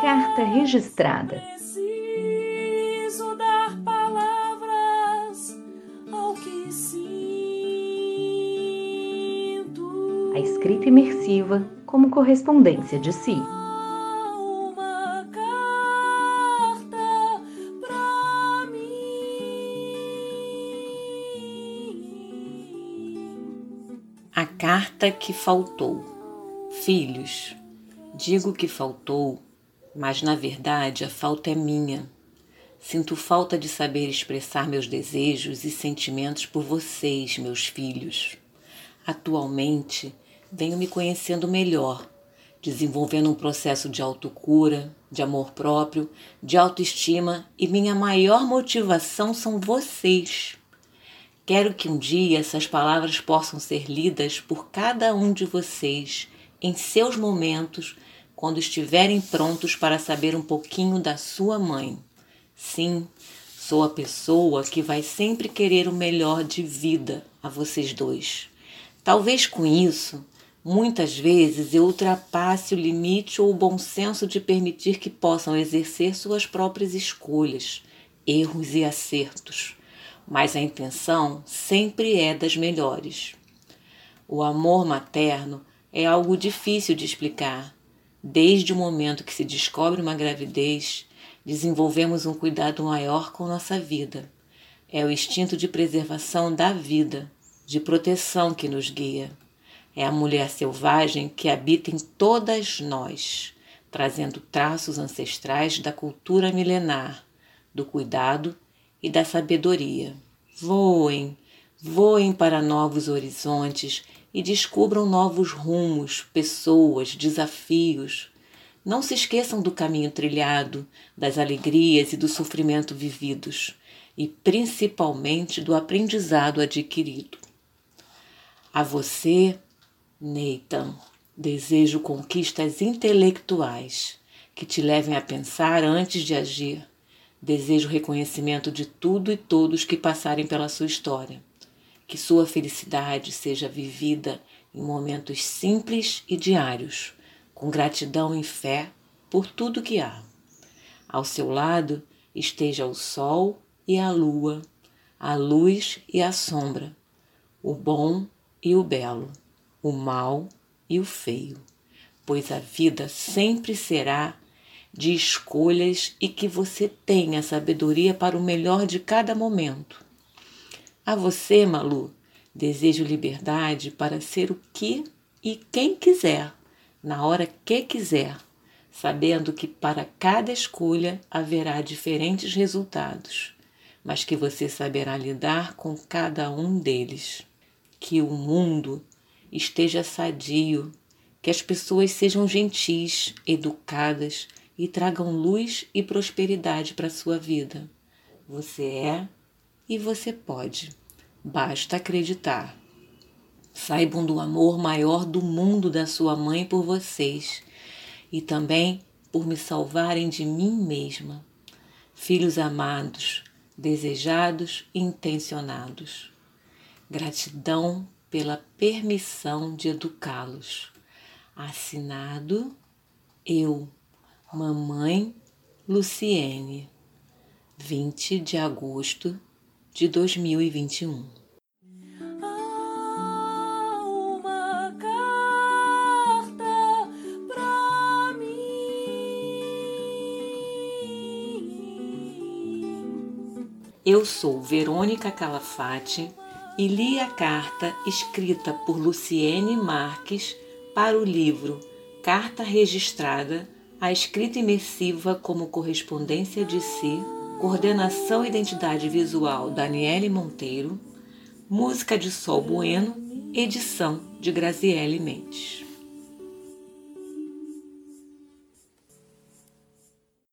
carta registrada. Preciso dar palavras ao que sinto. A escrita imersiva como correspondência de si. Uma carta pra mim. A carta que faltou. Filhos, digo que faltou, mas na verdade a falta é minha. Sinto falta de saber expressar meus desejos e sentimentos por vocês, meus filhos. Atualmente, venho me conhecendo melhor, desenvolvendo um processo de autocura, de amor próprio, de autoestima e minha maior motivação são vocês. Quero que um dia essas palavras possam ser lidas por cada um de vocês em seus momentos, quando estiverem prontos para saber um pouquinho da sua mãe. Sim, sou a pessoa que vai sempre querer o melhor de vida a vocês dois. Talvez com isso, muitas vezes eu ultrapasse o limite ou o bom senso de permitir que possam exercer suas próprias escolhas, erros e acertos mas a intenção sempre é das melhores. O amor materno é algo difícil de explicar. Desde o momento que se descobre uma gravidez, desenvolvemos um cuidado maior com nossa vida. É o instinto de preservação da vida, de proteção que nos guia. É a mulher selvagem que habita em todas nós, trazendo traços ancestrais da cultura milenar, do cuidado e da sabedoria. Voem, voem para novos horizontes e descubram novos rumos, pessoas, desafios. Não se esqueçam do caminho trilhado, das alegrias e do sofrimento vividos, e principalmente do aprendizado adquirido. A você, Nathan, desejo conquistas intelectuais que te levem a pensar antes de agir Desejo reconhecimento de tudo e todos que passarem pela sua história. Que sua felicidade seja vivida em momentos simples e diários, com gratidão e fé por tudo que há. Ao seu lado esteja o sol e a lua, a luz e a sombra, o bom e o belo, o mal e o feio, pois a vida sempre será de escolhas e que você tenha sabedoria para o melhor de cada momento. A você, Malu, desejo liberdade para ser o que e quem quiser, na hora que quiser, sabendo que para cada escolha haverá diferentes resultados, mas que você saberá lidar com cada um deles. Que o mundo esteja sadio, que as pessoas sejam gentis, educadas, e tragam luz e prosperidade para a sua vida. Você é e você pode. Basta acreditar. Saibam do amor maior do mundo da sua mãe por vocês e também por me salvarem de mim mesma. Filhos amados, desejados e intencionados. Gratidão pela permissão de educá-los. Assinado eu. Mamãe Luciene, 20 de agosto de 2021. Há uma carta pra mim. Eu sou Verônica Calafate e li a carta escrita por Luciene Marques para o livro Carta Registrada a escrita imersiva como correspondência de si, coordenação e identidade visual Daniele Monteiro, música de Sol Bueno, edição de Graziele Mendes.